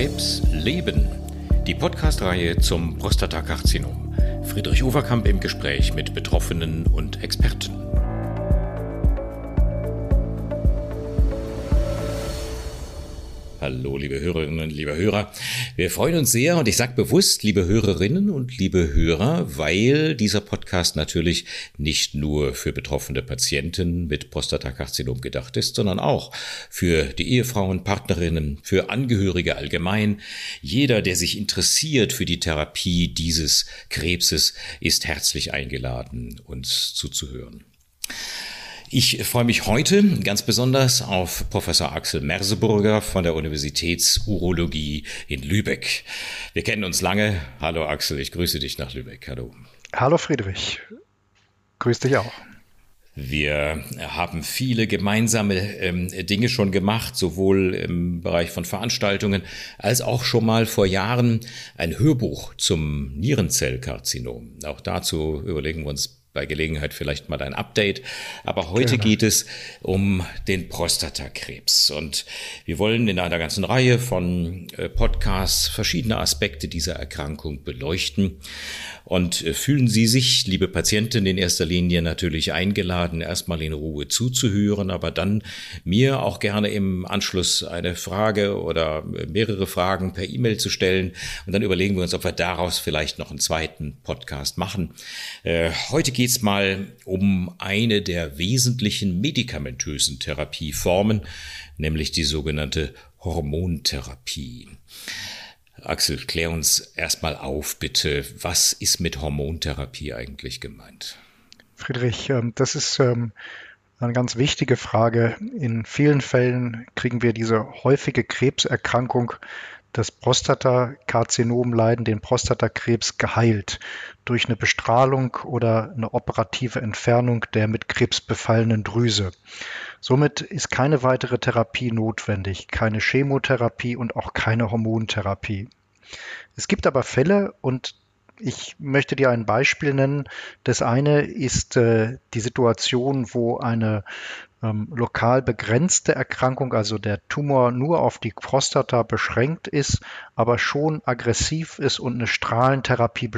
Krebs leben. Die Podcast-Reihe zum Prostatakarzinom. Friedrich Overkamp im Gespräch mit Betroffenen und Experten. Hallo, liebe Hörerinnen und liebe Hörer. Wir freuen uns sehr und ich sage bewusst, liebe Hörerinnen und liebe Hörer, weil dieser Podcast natürlich nicht nur für betroffene Patienten mit Prostatakarzinom gedacht ist, sondern auch für die Ehefrauen, Partnerinnen, für Angehörige allgemein. Jeder, der sich interessiert für die Therapie dieses Krebses, ist herzlich eingeladen, uns zuzuhören. Ich freue mich heute ganz besonders auf Professor Axel Merseburger von der Universitätsurologie in Lübeck. Wir kennen uns lange. Hallo Axel, ich grüße dich nach Lübeck. Hallo. Hallo Friedrich. Grüß dich auch. Wir haben viele gemeinsame ähm, Dinge schon gemacht, sowohl im Bereich von Veranstaltungen als auch schon mal vor Jahren ein Hörbuch zum Nierenzellkarzinom. Auch dazu überlegen wir uns bei Gelegenheit vielleicht mal ein Update. Aber heute Gerne. geht es um den Prostatakrebs. Und wir wollen in einer ganzen Reihe von äh, Podcasts verschiedene Aspekte dieser Erkrankung beleuchten. Und äh, fühlen Sie sich, liebe Patienten, in erster Linie natürlich eingeladen, erstmal in Ruhe zuzuhören, aber dann mir auch gerne im Anschluss eine Frage oder mehrere Fragen per E-Mail zu stellen. Und dann überlegen wir uns, ob wir daraus vielleicht noch einen zweiten Podcast machen. Äh, heute geht es mal um eine der wesentlichen medikamentösen Therapieformen, nämlich die sogenannte Hormontherapie. Axel, klär uns erstmal auf, bitte. Was ist mit Hormontherapie eigentlich gemeint? Friedrich, ähm, das ist ähm, eine ganz wichtige Frage. In vielen Fällen kriegen wir diese häufige Krebserkrankung das Prostatakarzinom leiden, den Prostatakrebs geheilt durch eine Bestrahlung oder eine operative Entfernung der mit Krebs befallenen Drüse. Somit ist keine weitere Therapie notwendig, keine Chemotherapie und auch keine Hormontherapie. Es gibt aber Fälle, und ich möchte dir ein Beispiel nennen. Das eine ist äh, die Situation, wo eine ähm, lokal begrenzte Erkrankung, also der Tumor nur auf die Prostata beschränkt ist, aber schon aggressiv ist und eine Strahlentherapie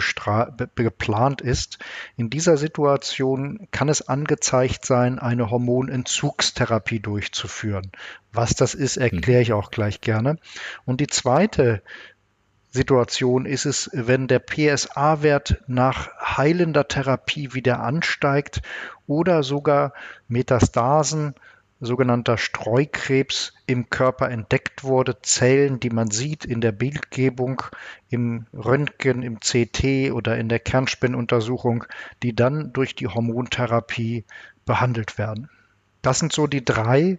geplant ist. In dieser Situation kann es angezeigt sein, eine Hormonentzugstherapie durchzuführen. Was das ist, erkläre mhm. ich auch gleich gerne. Und die zweite Situation ist es, wenn der PSA-Wert nach heilender Therapie wieder ansteigt oder sogar Metastasen, sogenannter Streukrebs im Körper entdeckt wurde, Zellen, die man sieht in der Bildgebung, im Röntgen, im CT oder in der Kernspinnuntersuchung, die dann durch die Hormontherapie behandelt werden. Das sind so die drei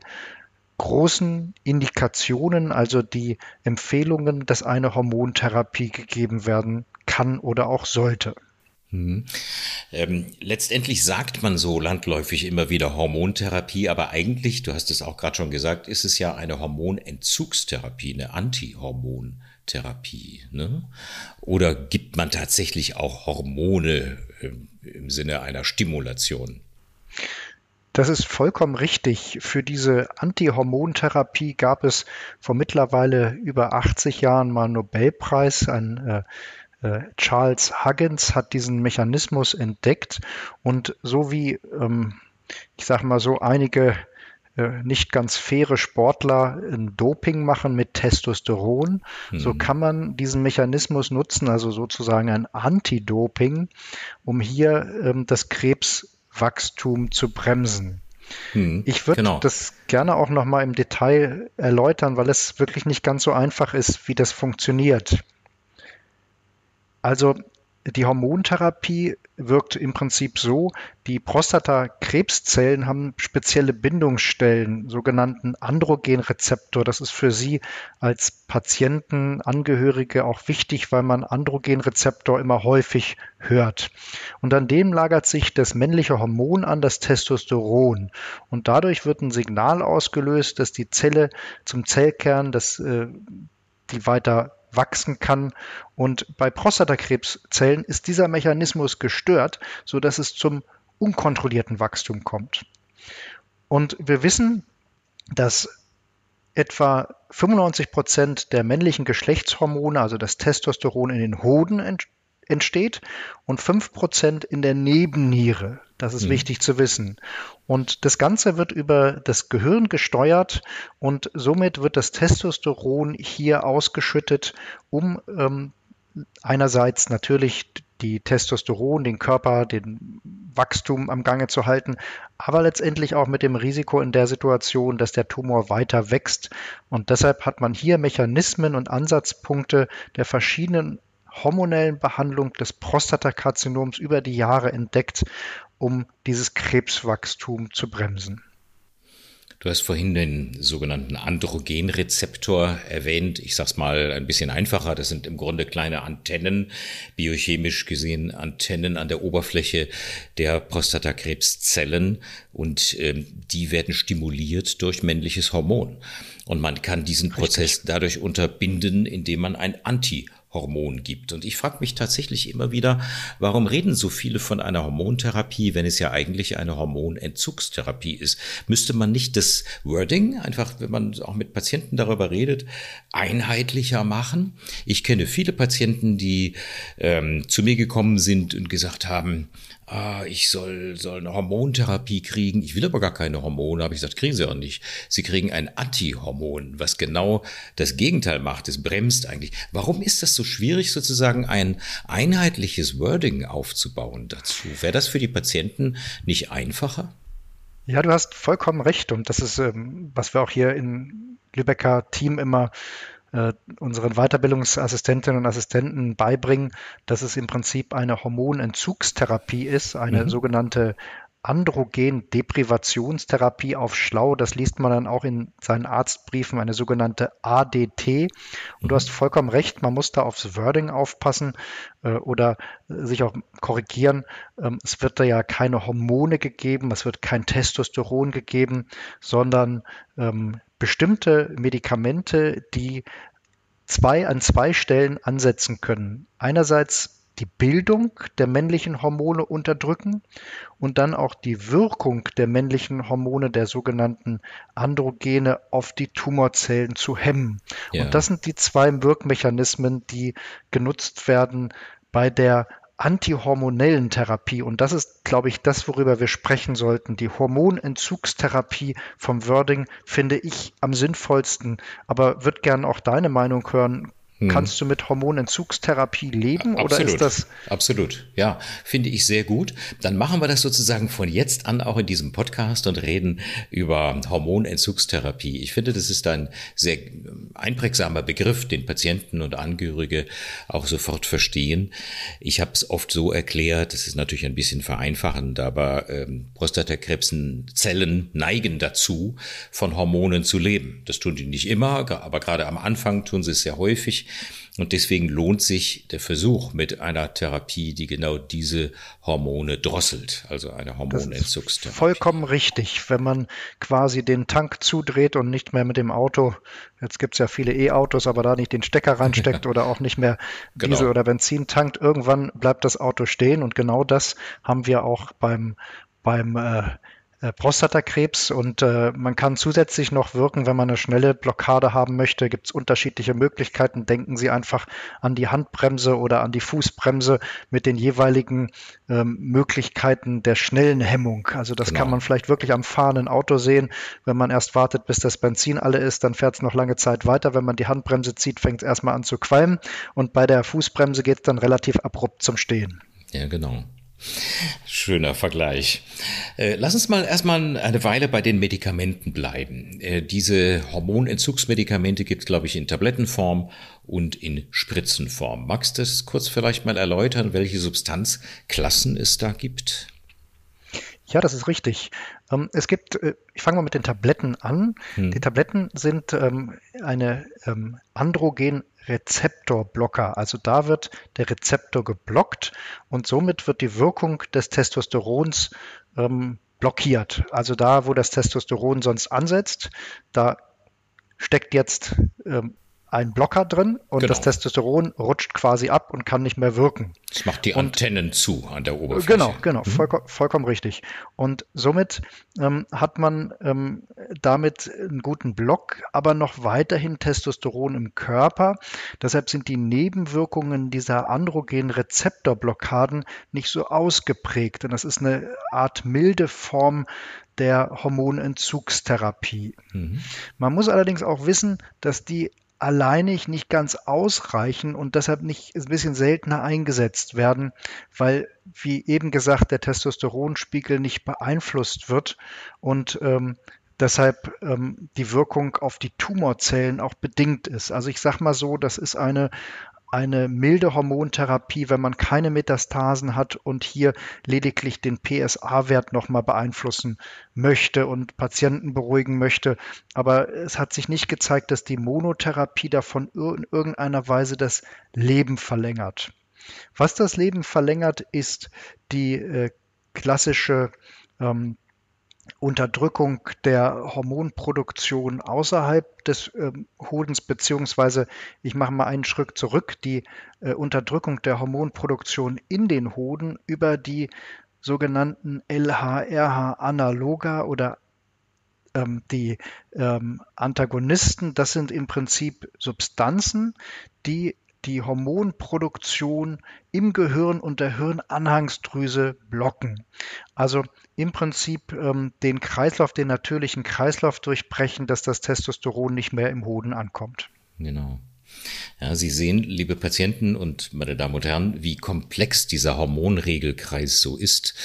großen Indikationen, also die Empfehlungen, dass eine Hormontherapie gegeben werden kann oder auch sollte. Hm. Ähm, letztendlich sagt man so landläufig immer wieder Hormontherapie, aber eigentlich, du hast es auch gerade schon gesagt, ist es ja eine Hormonentzugstherapie, eine Antihormontherapie. Ne? Oder gibt man tatsächlich auch Hormone im, im Sinne einer Stimulation? Das ist vollkommen richtig. Für diese Antihormontherapie gab es vor mittlerweile über 80 Jahren mal einen Nobelpreis. Ein äh, äh, Charles Huggins hat diesen Mechanismus entdeckt und so wie, ähm, ich sage mal so, einige äh, nicht ganz faire Sportler ein Doping machen mit Testosteron, hm. so kann man diesen Mechanismus nutzen, also sozusagen ein Anti-Doping, um hier ähm, das Krebs Wachstum zu bremsen. Hm, ich würde genau. das gerne auch noch mal im Detail erläutern, weil es wirklich nicht ganz so einfach ist, wie das funktioniert. Also die Hormontherapie wirkt im Prinzip so, die Prostatakrebszellen haben spezielle Bindungsstellen, sogenannten Androgenrezeptor. Das ist für Sie als Patienten, Angehörige auch wichtig, weil man Androgenrezeptor immer häufig hört. Und an dem lagert sich das männliche Hormon an, das Testosteron. Und dadurch wird ein Signal ausgelöst, dass die Zelle zum Zellkern, das äh, die weiter wachsen kann. Und bei Prostatakrebszellen ist dieser Mechanismus gestört, sodass es zum unkontrollierten Wachstum kommt. Und wir wissen, dass etwa 95 Prozent der männlichen Geschlechtshormone, also das Testosteron in den Hoden entsteht und 5 Prozent in der Nebenniere. Das ist mhm. wichtig zu wissen. Und das Ganze wird über das Gehirn gesteuert und somit wird das Testosteron hier ausgeschüttet, um ähm, einerseits natürlich die Testosteron, den Körper, den Wachstum am Gange zu halten, aber letztendlich auch mit dem Risiko in der Situation, dass der Tumor weiter wächst. Und deshalb hat man hier Mechanismen und Ansatzpunkte der verschiedenen hormonellen Behandlung des Prostatakarzinoms über die Jahre entdeckt, um dieses Krebswachstum zu bremsen. Du hast vorhin den sogenannten Androgenrezeptor erwähnt. Ich sag's mal ein bisschen einfacher. Das sind im Grunde kleine Antennen, biochemisch gesehen Antennen an der Oberfläche der Prostatakrebszellen und ähm, die werden stimuliert durch männliches Hormon. Und man kann diesen Prozess dadurch unterbinden, indem man ein Anti Hormon gibt. Und ich frage mich tatsächlich immer wieder, warum reden so viele von einer Hormontherapie, wenn es ja eigentlich eine Hormonentzugstherapie ist? Müsste man nicht das Wording, einfach wenn man auch mit Patienten darüber redet, einheitlicher machen? Ich kenne viele Patienten, die ähm, zu mir gekommen sind und gesagt haben, ah, ich soll, soll eine Hormontherapie kriegen. Ich will aber gar keine Hormone. Habe ich gesagt, kriegen Sie auch nicht. Sie kriegen ein Antihormon, was genau das Gegenteil macht. Es bremst eigentlich. Warum ist das so schwierig, sozusagen ein einheitliches Wording aufzubauen dazu? Wäre das für die Patienten nicht einfacher? Ja, du hast vollkommen recht. Und das ist, ähm, was wir auch hier in Lübecker Team immer äh, unseren Weiterbildungsassistentinnen und Assistenten beibringen, dass es im Prinzip eine Hormonentzugstherapie ist, eine mhm. sogenannte Androgen-Deprivationstherapie auf Schlau. Das liest man dann auch in seinen Arztbriefen, eine sogenannte ADT. Und du hast vollkommen recht, man muss da aufs Wording aufpassen äh, oder sich auch korrigieren. Ähm, es wird da ja keine Hormone gegeben, es wird kein Testosteron gegeben, sondern ähm, bestimmte Medikamente, die zwei an zwei Stellen ansetzen können. Einerseits die Bildung der männlichen Hormone unterdrücken und dann auch die Wirkung der männlichen Hormone, der sogenannten Androgene, auf die Tumorzellen zu hemmen. Ja. Und das sind die zwei Wirkmechanismen, die genutzt werden bei der antihormonellen Therapie. Und das ist, glaube ich, das, worüber wir sprechen sollten. Die Hormonentzugstherapie vom Wording finde ich am sinnvollsten. Aber würde gern auch deine Meinung hören. Hm. Kannst du mit Hormonentzugstherapie leben Absolut. oder ist das? Absolut, ja, finde ich sehr gut. Dann machen wir das sozusagen von jetzt an auch in diesem Podcast und reden über Hormonentzugstherapie. Ich finde, das ist ein sehr einprägsamer Begriff, den Patienten und Angehörige auch sofort verstehen. Ich habe es oft so erklärt, das ist natürlich ein bisschen vereinfachend, aber ähm, Prostatakrebszellen neigen dazu, von Hormonen zu leben. Das tun die nicht immer, aber gerade am Anfang tun sie es sehr häufig. Und deswegen lohnt sich der Versuch mit einer Therapie, die genau diese Hormone drosselt, also eine Hormonentzugstherapie. Vollkommen richtig. Wenn man quasi den Tank zudreht und nicht mehr mit dem Auto, jetzt gibt es ja viele E-Autos, aber da nicht den Stecker reinsteckt oder auch nicht mehr genau. Diesel oder Benzin tankt, irgendwann bleibt das Auto stehen. Und genau das haben wir auch beim, beim äh, Prostatakrebs und äh, man kann zusätzlich noch wirken, wenn man eine schnelle Blockade haben möchte, gibt es unterschiedliche Möglichkeiten. Denken Sie einfach an die Handbremse oder an die Fußbremse mit den jeweiligen ähm, Möglichkeiten der schnellen Hemmung. Also das genau. kann man vielleicht wirklich am fahrenden Auto sehen. Wenn man erst wartet, bis das Benzin alle ist, dann fährt es noch lange Zeit weiter. Wenn man die Handbremse zieht, fängt es erstmal an zu qualmen und bei der Fußbremse geht es dann relativ abrupt zum Stehen. Ja, genau. Schöner Vergleich. Äh, lass uns mal erstmal eine Weile bei den Medikamenten bleiben. Äh, diese Hormonentzugsmedikamente gibt es, glaube ich, in Tablettenform und in Spritzenform. Magst du das kurz vielleicht mal erläutern, welche Substanzklassen es da gibt? Ja, das ist richtig. Ähm, es gibt, äh, ich fange mal mit den Tabletten an. Hm. Die Tabletten sind ähm, eine ähm, Androgen Rezeptorblocker. Also da wird der Rezeptor geblockt und somit wird die Wirkung des Testosterons ähm, blockiert. Also da, wo das Testosteron sonst ansetzt, da steckt jetzt ähm, ein Blocker drin und genau. das Testosteron rutscht quasi ab und kann nicht mehr wirken. Das macht die Antennen und, zu an der Oberfläche. Genau, genau, mhm. vollkommen, vollkommen richtig. Und somit ähm, hat man ähm, damit einen guten Block, aber noch weiterhin Testosteron im Körper. Deshalb sind die Nebenwirkungen dieser androgenen Rezeptorblockaden nicht so ausgeprägt. Denn das ist eine Art milde Form der Hormonentzugstherapie. Mhm. Man muss allerdings auch wissen, dass die alleinig nicht ganz ausreichen und deshalb nicht ein bisschen seltener eingesetzt werden, weil, wie eben gesagt, der Testosteronspiegel nicht beeinflusst wird und ähm, deshalb ähm, die Wirkung auf die Tumorzellen auch bedingt ist. Also ich sage mal so, das ist eine, eine milde Hormontherapie, wenn man keine Metastasen hat und hier lediglich den PSA-Wert nochmal beeinflussen möchte und Patienten beruhigen möchte. Aber es hat sich nicht gezeigt, dass die Monotherapie davon in irgendeiner Weise das Leben verlängert. Was das Leben verlängert, ist die äh, klassische ähm, Unterdrückung der Hormonproduktion außerhalb des ähm, Hodens, beziehungsweise ich mache mal einen Schritt zurück, die äh, Unterdrückung der Hormonproduktion in den Hoden über die sogenannten LHRH-Analoga oder ähm, die ähm, Antagonisten. Das sind im Prinzip Substanzen, die die Hormonproduktion im Gehirn und der Hirnanhangsdrüse blocken. Also im Prinzip ähm, den Kreislauf, den natürlichen Kreislauf durchbrechen, dass das Testosteron nicht mehr im Hoden ankommt. Genau. Ja, Sie sehen, liebe Patienten und meine Damen und Herren, wie komplex dieser Hormonregelkreis so ist.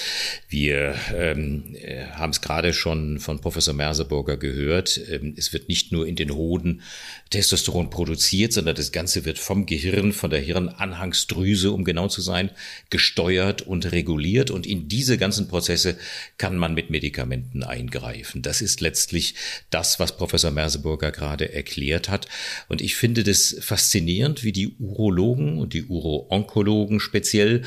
Wir ähm, äh, haben es gerade schon von Professor Merseburger gehört. Ähm, es wird nicht nur in den Hoden Testosteron produziert, sondern das Ganze wird vom Gehirn, von der Hirnanhangsdrüse, um genau zu sein, gesteuert und reguliert. Und in diese ganzen Prozesse kann man mit Medikamenten eingreifen. Das ist letztlich das, was Professor Merseburger gerade erklärt hat. Und ich finde das faszinierend, wie die Urologen und die Uro-Onkologen speziell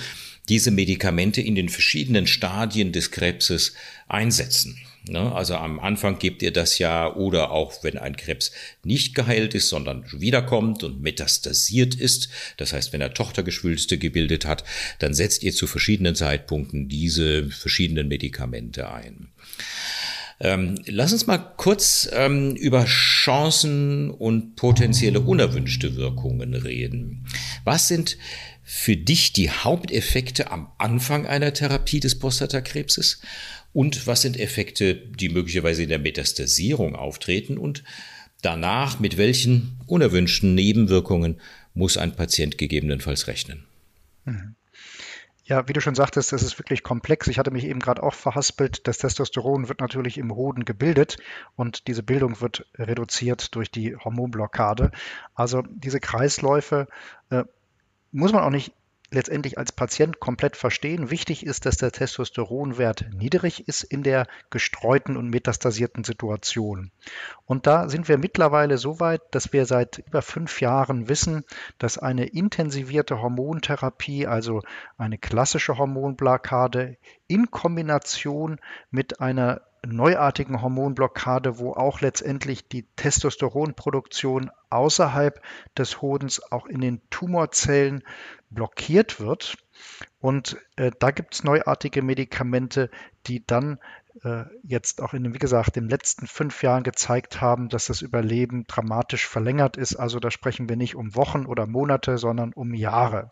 diese Medikamente in den verschiedenen Stadien des Krebses einsetzen. Ne? Also am Anfang gebt ihr das ja oder auch wenn ein Krebs nicht geheilt ist, sondern wiederkommt und metastasiert ist, das heißt, wenn er Tochtergeschwülste gebildet hat, dann setzt ihr zu verschiedenen Zeitpunkten diese verschiedenen Medikamente ein. Ähm, lass uns mal kurz ähm, über Chancen und potenzielle unerwünschte Wirkungen reden. Was sind für dich die Haupteffekte am Anfang einer Therapie des Prostatakrebses? Und was sind Effekte, die möglicherweise in der Metastasierung auftreten? Und danach, mit welchen unerwünschten Nebenwirkungen muss ein Patient gegebenenfalls rechnen? Mhm. Ja, wie du schon sagtest, das ist wirklich komplex. Ich hatte mich eben gerade auch verhaspelt. Das Testosteron wird natürlich im Hoden gebildet und diese Bildung wird reduziert durch die Hormonblockade. Also diese Kreisläufe äh, muss man auch nicht letztendlich als Patient komplett verstehen. Wichtig ist, dass der Testosteronwert niedrig ist in der gestreuten und metastasierten Situation. Und da sind wir mittlerweile so weit, dass wir seit über fünf Jahren wissen, dass eine intensivierte Hormontherapie, also eine klassische Hormonblockade in Kombination mit einer neuartigen Hormonblockade, wo auch letztendlich die Testosteronproduktion außerhalb des Hodens auch in den Tumorzellen blockiert wird. Und äh, da gibt es neuartige Medikamente, die dann äh, jetzt auch in wie gesagt, den letzten fünf Jahren gezeigt haben, dass das Überleben dramatisch verlängert ist. Also da sprechen wir nicht um Wochen oder Monate, sondern um Jahre.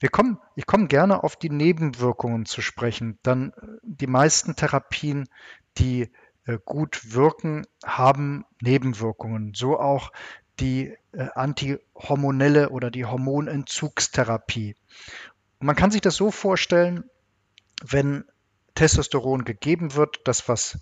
Wir kommen, ich komme gerne auf die Nebenwirkungen zu sprechen. Dann äh, die meisten Therapien, die äh, gut wirken, haben Nebenwirkungen. So auch die äh, antihormonelle oder die Hormonentzugstherapie. Man kann sich das so vorstellen, wenn Testosteron gegeben wird, das was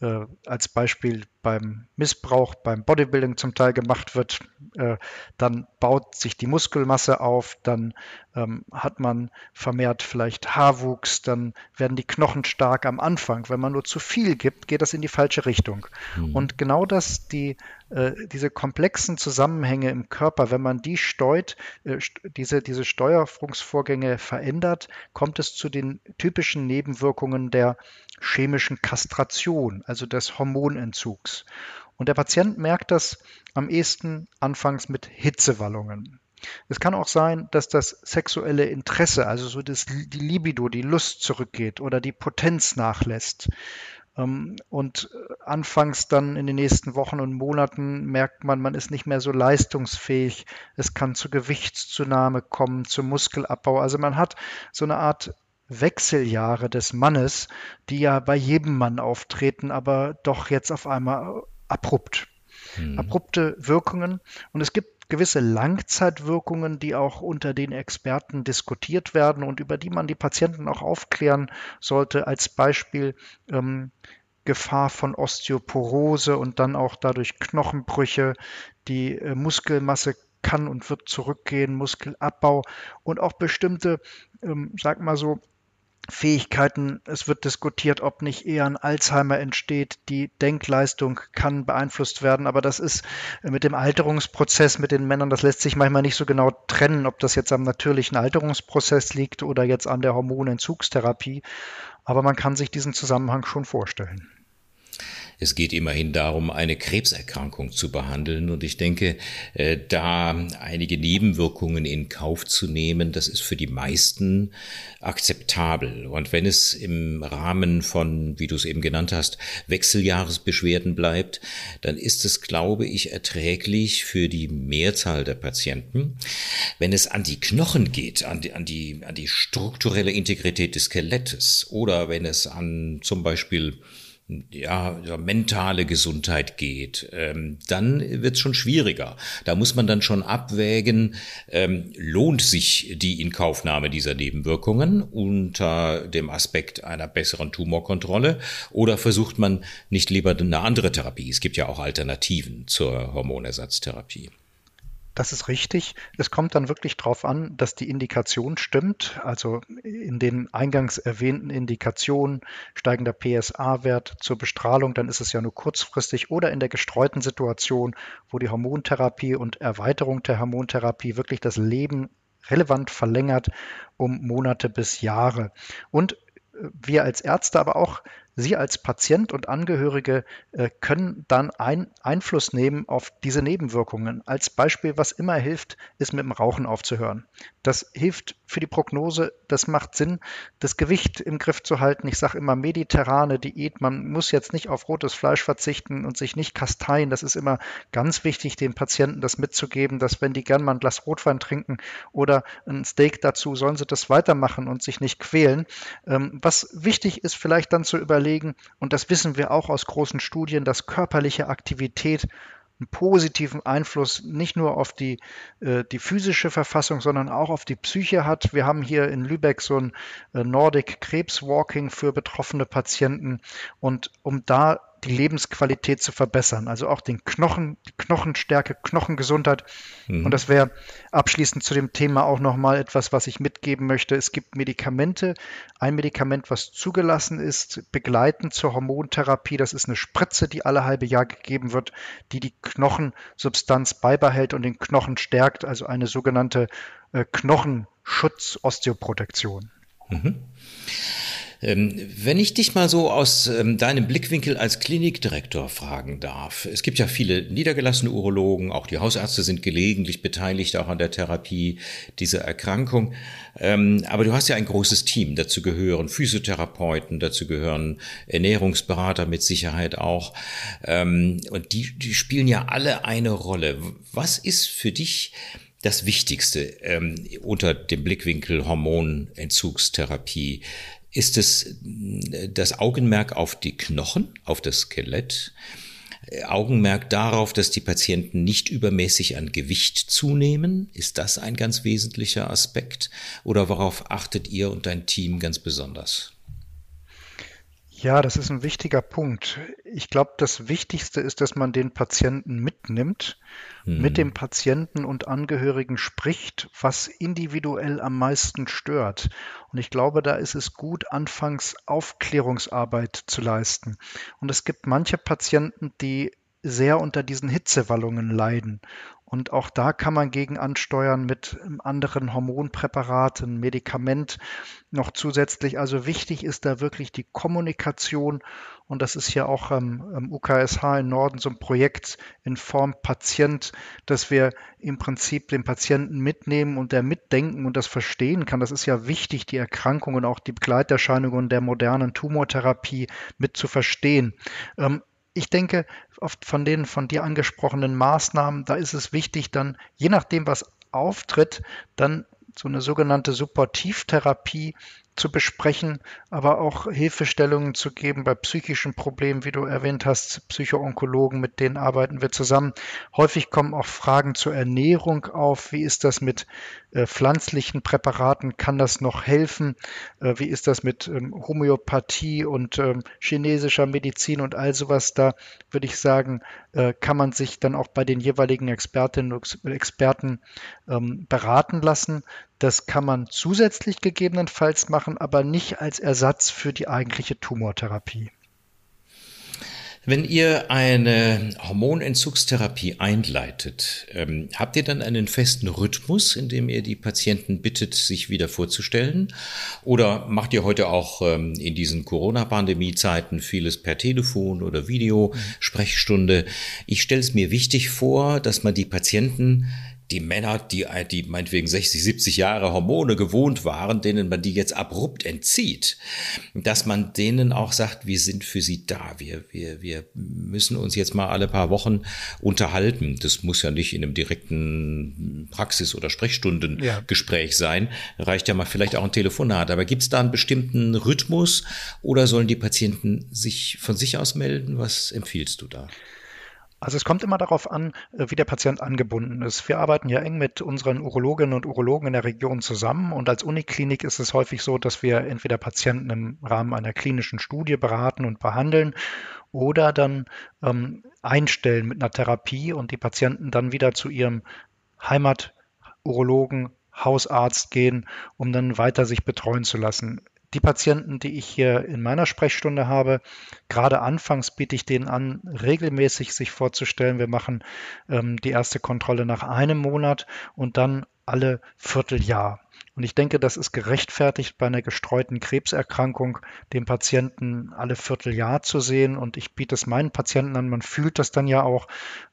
äh, als Beispiel beim Missbrauch, beim Bodybuilding zum Teil gemacht wird, äh, dann baut sich die Muskelmasse auf, dann ähm, hat man vermehrt vielleicht Haarwuchs, dann werden die Knochen stark am Anfang. Wenn man nur zu viel gibt, geht das in die falsche Richtung. Mhm. Und genau das, die, äh, diese komplexen Zusammenhänge im Körper, wenn man die steuert, äh, diese, diese Steuerungsvorgänge verändert, kommt es zu den typischen Nebenwirkungen der chemischen Kastration, also des Hormonentzugs. Und der Patient merkt das am ehesten anfangs mit Hitzewallungen. Es kann auch sein, dass das sexuelle Interesse, also so das, die Libido, die Lust zurückgeht oder die Potenz nachlässt. Ähm, und äh, anfangs dann in den nächsten Wochen und Monaten merkt man, man ist nicht mehr so leistungsfähig. Es kann zu Gewichtszunahme kommen, zu Muskelabbau. Also man hat so eine Art Wechseljahre des Mannes, die ja bei jedem Mann auftreten, aber doch jetzt auf einmal abrupt. Mhm. Abrupte Wirkungen. Und es gibt gewisse Langzeitwirkungen, die auch unter den Experten diskutiert werden und über die man die Patienten auch aufklären sollte. Als Beispiel ähm, Gefahr von Osteoporose und dann auch dadurch Knochenbrüche. Die äh, Muskelmasse kann und wird zurückgehen, Muskelabbau und auch bestimmte, ähm, sag mal so, Fähigkeiten. Es wird diskutiert, ob nicht eher ein Alzheimer entsteht. Die Denkleistung kann beeinflusst werden, aber das ist mit dem Alterungsprozess mit den Männern, das lässt sich manchmal nicht so genau trennen, ob das jetzt am natürlichen Alterungsprozess liegt oder jetzt an der Hormonentzugstherapie. Aber man kann sich diesen Zusammenhang schon vorstellen. Es geht immerhin darum, eine Krebserkrankung zu behandeln. Und ich denke, äh, da einige Nebenwirkungen in Kauf zu nehmen, das ist für die meisten akzeptabel. Und wenn es im Rahmen von, wie du es eben genannt hast, Wechseljahresbeschwerden bleibt, dann ist es, glaube ich, erträglich für die Mehrzahl der Patienten. Wenn es an die Knochen geht, an die, an die, an die strukturelle Integrität des Skelettes oder wenn es an zum Beispiel ja, mentale Gesundheit geht, ähm, dann wird es schon schwieriger. Da muss man dann schon abwägen, ähm, lohnt sich die Inkaufnahme dieser Nebenwirkungen unter dem Aspekt einer besseren Tumorkontrolle oder versucht man nicht lieber eine andere Therapie? Es gibt ja auch Alternativen zur Hormonersatztherapie. Das ist richtig. Es kommt dann wirklich darauf an, dass die Indikation stimmt. Also in den eingangs erwähnten Indikationen steigender PSA-Wert zur Bestrahlung, dann ist es ja nur kurzfristig oder in der gestreuten Situation, wo die Hormontherapie und Erweiterung der Hormontherapie wirklich das Leben relevant verlängert um Monate bis Jahre. Und wir als Ärzte, aber auch Sie als Patient und Angehörige äh, können dann ein Einfluss nehmen auf diese Nebenwirkungen. Als Beispiel, was immer hilft, ist mit dem Rauchen aufzuhören. Das hilft für die Prognose, das macht Sinn, das Gewicht im Griff zu halten. Ich sage immer mediterrane Diät. Man muss jetzt nicht auf rotes Fleisch verzichten und sich nicht kasteien. Das ist immer ganz wichtig, den Patienten das mitzugeben, dass wenn die gern mal ein Glas Rotwein trinken oder ein Steak dazu, sollen sie das weitermachen und sich nicht quälen. Ähm, was wichtig ist, vielleicht dann zu überlegen, überlegen, und das wissen wir auch aus großen Studien, dass körperliche Aktivität einen positiven Einfluss nicht nur auf die, äh, die physische Verfassung, sondern auch auf die Psyche hat. Wir haben hier in Lübeck so ein äh, Nordic Krebs Walking für betroffene Patienten. Und um da die Lebensqualität zu verbessern. Also auch den Knochen, die Knochenstärke, Knochengesundheit. Mhm. Und das wäre abschließend zu dem Thema auch nochmal etwas, was ich mitgeben möchte. Es gibt Medikamente. Ein Medikament, was zugelassen ist, begleitend zur Hormontherapie. Das ist eine Spritze, die alle halbe Jahr gegeben wird, die die Knochensubstanz beibehält und den Knochen stärkt. Also eine sogenannte äh, Knochenschutz-Osteoprotektion. Mhm. Ähm, wenn ich dich mal so aus ähm, deinem Blickwinkel als Klinikdirektor fragen darf. Es gibt ja viele niedergelassene Urologen, auch die Hausärzte sind gelegentlich beteiligt auch an der Therapie dieser Erkrankung. Ähm, aber du hast ja ein großes Team. Dazu gehören Physiotherapeuten, dazu gehören Ernährungsberater mit Sicherheit auch. Und die, die spielen ja alle eine Rolle. Was ist für dich das Wichtigste ähm, unter dem Blickwinkel Hormonentzugstherapie? Ist es äh, das Augenmerk auf die Knochen, auf das Skelett? Äh, Augenmerk darauf, dass die Patienten nicht übermäßig an Gewicht zunehmen? Ist das ein ganz wesentlicher Aspekt? Oder worauf achtet ihr und dein Team ganz besonders? Ja, das ist ein wichtiger Punkt. Ich glaube, das Wichtigste ist, dass man den Patienten mitnimmt, hm. mit dem Patienten und Angehörigen spricht, was individuell am meisten stört. Und ich glaube, da ist es gut, anfangs Aufklärungsarbeit zu leisten. Und es gibt manche Patienten, die sehr unter diesen Hitzewallungen leiden. Und auch da kann man gegen ansteuern mit anderen Hormonpräparaten, Medikament noch zusätzlich. Also wichtig ist da wirklich die Kommunikation. Und das ist ja auch am, am UKSH im Norden so ein Projekt in Form Patient, dass wir im Prinzip den Patienten mitnehmen und der mitdenken und das verstehen kann. Das ist ja wichtig, die Erkrankungen, auch die Begleiterscheinungen der modernen Tumortherapie mit zu verstehen. Ich denke, oft von den von dir angesprochenen Maßnahmen, da ist es wichtig, dann je nachdem, was auftritt, dann so eine sogenannte Supportivtherapie zu besprechen, aber auch Hilfestellungen zu geben bei psychischen Problemen, wie du erwähnt hast, Psychoonkologen, mit denen arbeiten wir zusammen. Häufig kommen auch Fragen zur Ernährung auf. Wie ist das mit äh, pflanzlichen Präparaten? Kann das noch helfen? Äh, wie ist das mit ähm, Homöopathie und ähm, chinesischer Medizin und all sowas? Da würde ich sagen, äh, kann man sich dann auch bei den jeweiligen Expertinnen und Experten ähm, beraten lassen. Das kann man zusätzlich gegebenenfalls machen, aber nicht als Ersatz für die eigentliche Tumortherapie. Wenn ihr eine Hormonentzugstherapie einleitet, ähm, habt ihr dann einen festen Rhythmus, in dem ihr die Patienten bittet, sich wieder vorzustellen? Oder macht ihr heute auch ähm, in diesen Corona-Pandemie-Zeiten vieles per Telefon oder Video, Sprechstunde? Ich stelle es mir wichtig vor, dass man die Patienten die Männer, die, die meinetwegen 60, 70 Jahre Hormone gewohnt waren, denen man die jetzt abrupt entzieht, dass man denen auch sagt, wir sind für sie da. Wir, wir, wir müssen uns jetzt mal alle paar Wochen unterhalten. Das muss ja nicht in einem direkten Praxis- oder Sprechstundengespräch ja. sein. Reicht ja mal vielleicht auch ein Telefonat. Aber gibt es da einen bestimmten Rhythmus oder sollen die Patienten sich von sich aus melden? Was empfiehlst du da? Also es kommt immer darauf an, äh, wie der Patient angebunden ist. Wir arbeiten ja eng mit unseren Urologinnen und Urologen in der Region zusammen und als Uniklinik ist es häufig so, dass wir entweder Patienten im Rahmen einer klinischen Studie beraten und behandeln oder dann ähm, einstellen mit einer Therapie und die Patienten dann wieder zu ihrem Heimaturologen, Hausarzt gehen, um dann weiter sich betreuen zu lassen die Patienten, die ich hier in meiner Sprechstunde habe, gerade anfangs biete ich denen an, regelmäßig sich vorzustellen. Wir machen ähm, die erste Kontrolle nach einem Monat und dann alle Vierteljahr. Und ich denke, das ist gerechtfertigt bei einer gestreuten Krebserkrankung, den Patienten alle Vierteljahr zu sehen. Und ich biete es meinen Patienten an. Man fühlt das dann ja auch,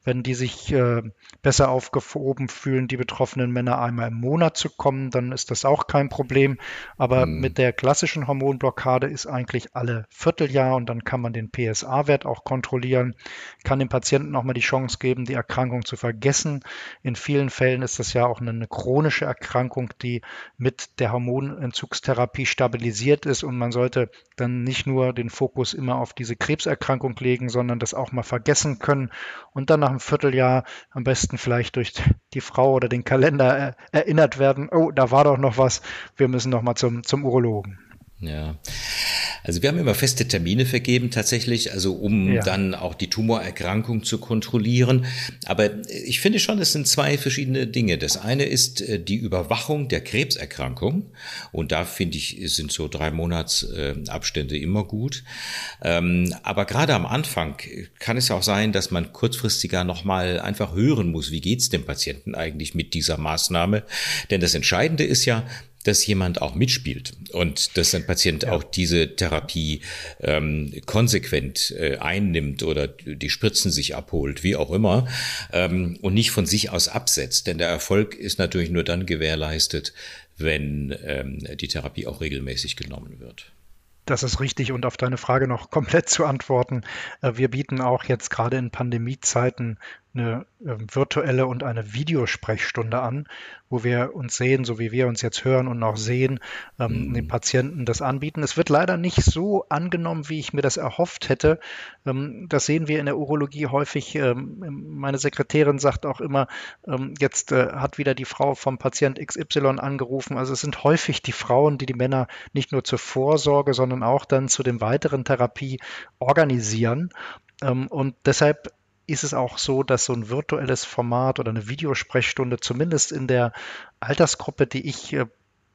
wenn die sich äh, besser aufgehoben fühlen, die betroffenen Männer einmal im Monat zu kommen, dann ist das auch kein Problem. Aber mhm. mit der klassischen Hormonblockade ist eigentlich alle Vierteljahr und dann kann man den PSA-Wert auch kontrollieren, kann dem Patienten auch mal die Chance geben, die Erkrankung zu vergessen. In vielen Fällen ist das ja auch eine chronische Erkrankung, die mit der Hormonentzugstherapie stabilisiert ist. Und man sollte dann nicht nur den Fokus immer auf diese Krebserkrankung legen, sondern das auch mal vergessen können und dann nach einem Vierteljahr am besten vielleicht durch die Frau oder den Kalender erinnert werden, oh, da war doch noch was, wir müssen noch mal zum, zum Urologen. Ja. Also wir haben immer feste Termine vergeben tatsächlich, also um ja. dann auch die Tumorerkrankung zu kontrollieren. Aber ich finde schon, es sind zwei verschiedene Dinge. Das eine ist äh, die Überwachung der Krebserkrankung. Und da finde ich, sind so drei Monatsabstände immer gut. Ähm, aber gerade am Anfang kann es auch sein, dass man kurzfristiger nochmal einfach hören muss, wie geht's dem Patienten eigentlich mit dieser Maßnahme? Denn das Entscheidende ist ja, dass jemand auch mitspielt und dass ein Patient ja. auch diese Therapie ähm, konsequent äh, einnimmt oder die Spritzen sich abholt, wie auch immer, ähm, und nicht von sich aus absetzt. Denn der Erfolg ist natürlich nur dann gewährleistet, wenn ähm, die Therapie auch regelmäßig genommen wird. Das ist richtig und auf deine Frage noch komplett zu antworten. Äh, wir bieten auch jetzt gerade in Pandemiezeiten eine äh, virtuelle und eine Videosprechstunde an, wo wir uns sehen, so wie wir uns jetzt hören und auch sehen, ähm, mhm. den Patienten das anbieten. Es wird leider nicht so angenommen, wie ich mir das erhofft hätte. Ähm, das sehen wir in der Urologie häufig. Ähm, meine Sekretärin sagt auch immer, ähm, jetzt äh, hat wieder die Frau vom Patient XY angerufen. Also es sind häufig die Frauen, die die Männer nicht nur zur Vorsorge, sondern auch dann zu den weiteren Therapie organisieren. Ähm, und deshalb ist es auch so, dass so ein virtuelles Format oder eine Videosprechstunde zumindest in der Altersgruppe, die ich äh,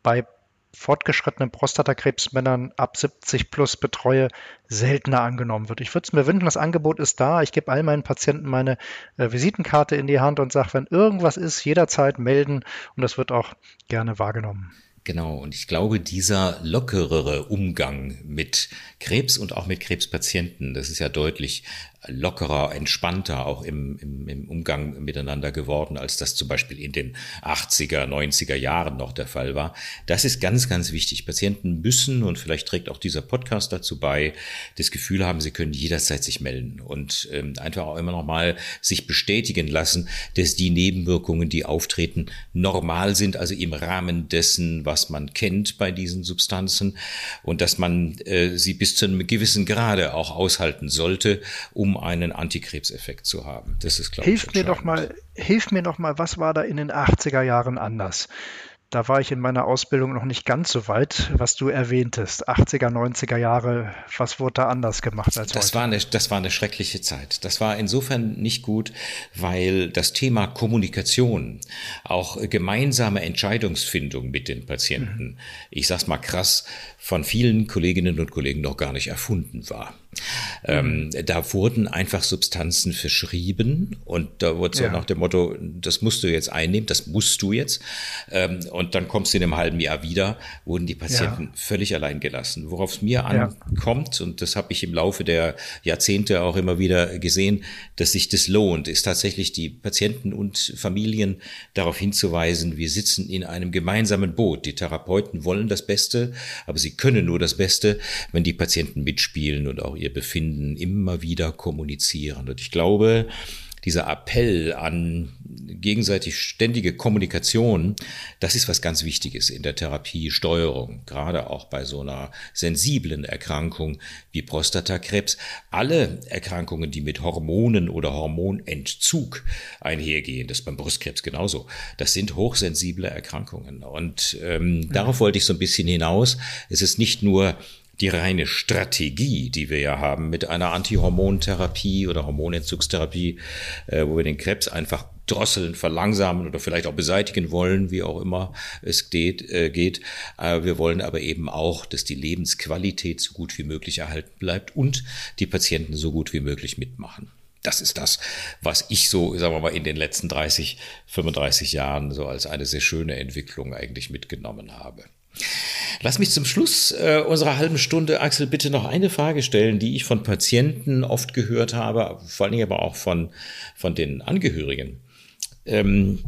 bei fortgeschrittenen Prostatakrebsmännern ab 70 plus betreue, seltener angenommen wird. Ich würde es mir wünschen, das Angebot ist da. Ich gebe all meinen Patienten meine äh, Visitenkarte in die Hand und sage, wenn irgendwas ist, jederzeit melden und das wird auch gerne wahrgenommen. Genau, und ich glaube, dieser lockerere Umgang mit Krebs und auch mit Krebspatienten, das ist ja deutlich lockerer, entspannter auch im, im, im Umgang miteinander geworden, als das zum Beispiel in den 80er, 90er Jahren noch der Fall war. Das ist ganz, ganz wichtig. Patienten müssen, und vielleicht trägt auch dieser Podcast dazu bei, das Gefühl haben, sie können jederzeit sich melden und ähm, einfach auch immer noch mal sich bestätigen lassen, dass die Nebenwirkungen, die auftreten, normal sind, also im Rahmen dessen, was man kennt bei diesen Substanzen und dass man äh, sie bis zu einem gewissen Grade auch aushalten sollte, um um einen Antikrebseffekt zu haben. Das ist, glaube hilf ich, mir doch mal, Hilf mir doch mal, was war da in den 80er Jahren anders? Da war ich in meiner Ausbildung noch nicht ganz so weit, was du erwähntest. 80er, 90er Jahre, was wurde da anders gemacht als das heute? War eine, das war eine schreckliche Zeit. Das war insofern nicht gut, weil das Thema Kommunikation, auch gemeinsame Entscheidungsfindung mit den Patienten, mhm. ich sag's mal krass, von vielen Kolleginnen und Kollegen noch gar nicht erfunden war. Ähm, da wurden einfach Substanzen verschrieben und da wurde so ja. nach dem Motto, das musst du jetzt einnehmen, das musst du jetzt. Ähm, und dann kommst du in einem halben Jahr wieder, wurden die Patienten ja. völlig allein gelassen. Worauf es mir ja. ankommt, und das habe ich im Laufe der Jahrzehnte auch immer wieder gesehen, dass sich das lohnt, ist tatsächlich die Patienten und Familien darauf hinzuweisen, wir sitzen in einem gemeinsamen Boot. Die Therapeuten wollen das Beste, aber sie können nur das Beste, wenn die Patienten mitspielen und auch ihr Befinden immer wieder kommunizieren. Und ich glaube, dieser Appell an gegenseitig ständige Kommunikation, das ist was ganz Wichtiges in der Therapiesteuerung, gerade auch bei so einer sensiblen Erkrankung wie Prostatakrebs. Alle Erkrankungen, die mit Hormonen oder Hormonentzug einhergehen, das beim Brustkrebs genauso, das sind hochsensible Erkrankungen. Und ähm, darauf wollte ich so ein bisschen hinaus. Es ist nicht nur die reine Strategie, die wir ja haben mit einer Antihormontherapie oder Hormonentzugstherapie, äh, wo wir den Krebs einfach drosseln, verlangsamen oder vielleicht auch beseitigen wollen, wie auch immer es geht. Äh, geht. Äh, wir wollen aber eben auch, dass die Lebensqualität so gut wie möglich erhalten bleibt und die Patienten so gut wie möglich mitmachen. Das ist das, was ich so, sagen wir mal, in den letzten 30, 35 Jahren so als eine sehr schöne Entwicklung eigentlich mitgenommen habe. Lass mich zum Schluss äh, unserer halben Stunde, Axel, bitte noch eine Frage stellen, die ich von Patienten oft gehört habe, vor allen Dingen aber auch von, von den Angehörigen. Ähm,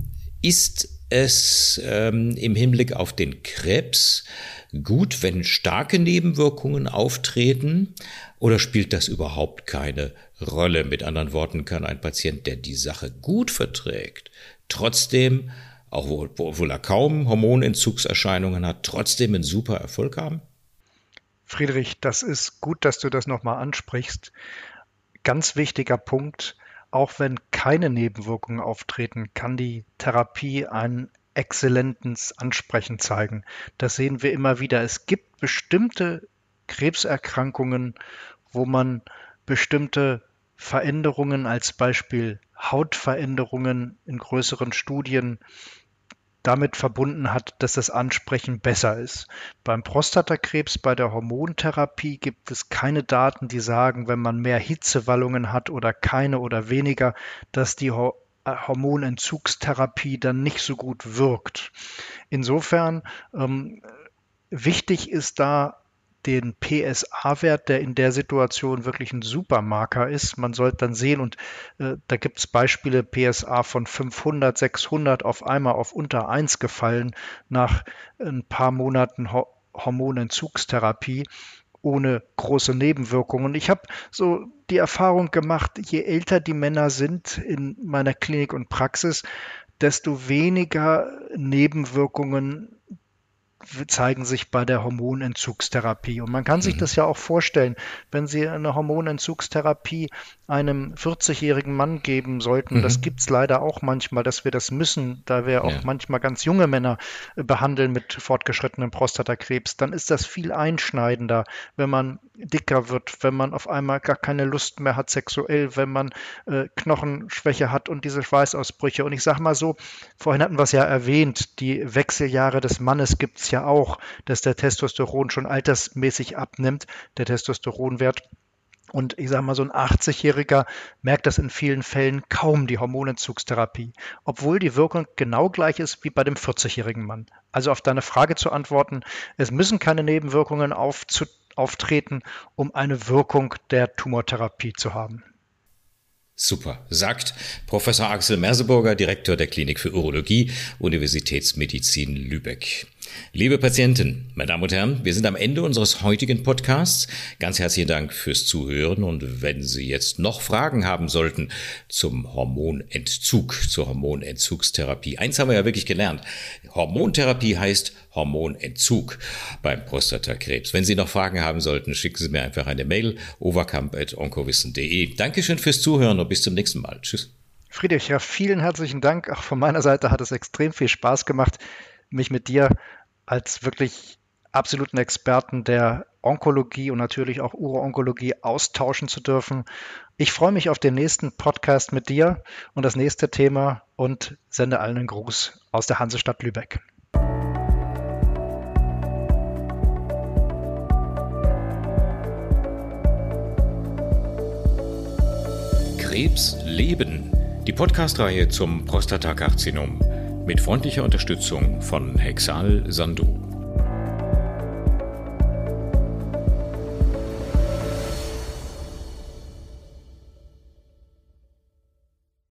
ist es ähm, im Hinblick auf den Krebs gut, wenn starke Nebenwirkungen auftreten oder spielt das überhaupt keine Rolle? Mit anderen Worten, kann ein Patient, der die Sache gut verträgt, trotzdem auch obwohl er kaum Hormonentzugserscheinungen hat, trotzdem einen super Erfolg haben? Friedrich, das ist gut, dass du das nochmal ansprichst. Ganz wichtiger Punkt, auch wenn keine Nebenwirkungen auftreten, kann die Therapie ein exzellentes Ansprechen zeigen. Das sehen wir immer wieder. Es gibt bestimmte Krebserkrankungen, wo man bestimmte Veränderungen, als Beispiel Hautveränderungen in größeren Studien damit verbunden hat, dass das Ansprechen besser ist. Beim Prostatakrebs, bei der Hormontherapie gibt es keine Daten, die sagen, wenn man mehr Hitzewallungen hat oder keine oder weniger, dass die äh, Hormonentzugstherapie dann nicht so gut wirkt. Insofern ähm, wichtig ist da den PSA-Wert, der in der Situation wirklich ein Supermarker ist. Man sollte dann sehen, und äh, da gibt es Beispiele, PSA von 500, 600 auf einmal auf unter 1 gefallen nach ein paar Monaten Ho Hormonentzugstherapie ohne große Nebenwirkungen. Ich habe so die Erfahrung gemacht, je älter die Männer sind in meiner Klinik und Praxis, desto weniger Nebenwirkungen zeigen sich bei der Hormonentzugstherapie. Und man kann mhm. sich das ja auch vorstellen, wenn Sie eine Hormonentzugstherapie einem 40-jährigen Mann geben sollten, mhm. das gibt es leider auch manchmal, dass wir das müssen, da wir auch ja. manchmal ganz junge Männer äh, behandeln mit fortgeschrittenem Prostatakrebs, dann ist das viel einschneidender, wenn man dicker wird, wenn man auf einmal gar keine Lust mehr hat sexuell, wenn man äh, Knochenschwäche hat und diese Schweißausbrüche. Und ich sage mal so, vorhin hatten wir es ja erwähnt, die Wechseljahre des Mannes gibt es ja auch, dass der Testosteron schon altersmäßig abnimmt, der Testosteronwert. Und ich sage mal, so ein 80-Jähriger merkt das in vielen Fällen kaum, die Hormonentzugstherapie, obwohl die Wirkung genau gleich ist wie bei dem 40-jährigen Mann. Also auf deine Frage zu antworten, es müssen keine Nebenwirkungen auftreten, um eine Wirkung der Tumortherapie zu haben. Super, sagt Professor Axel Merseburger, Direktor der Klinik für Urologie, Universitätsmedizin Lübeck. Liebe Patienten, meine Damen und Herren, wir sind am Ende unseres heutigen Podcasts. Ganz herzlichen Dank fürs Zuhören und wenn Sie jetzt noch Fragen haben sollten zum Hormonentzug, zur Hormonentzugstherapie. Eins haben wir ja wirklich gelernt. Hormontherapie heißt Hormonentzug beim Prostatakrebs. Wenn Sie noch Fragen haben sollten, schicken Sie mir einfach eine Mail overkamp.onkowissen.de. Dankeschön fürs Zuhören und bis zum nächsten Mal. Tschüss. Friedrich, ja, vielen herzlichen Dank. Auch von meiner Seite hat es extrem viel Spaß gemacht mich mit dir als wirklich absoluten Experten der Onkologie und natürlich auch Uro-Onkologie austauschen zu dürfen. Ich freue mich auf den nächsten Podcast mit dir und das nächste Thema und sende allen einen Gruß aus der Hansestadt Lübeck. Krebs leben. Die Podcastreihe zum Prostatakarzinom mit freundlicher Unterstützung von Hexal Sandu.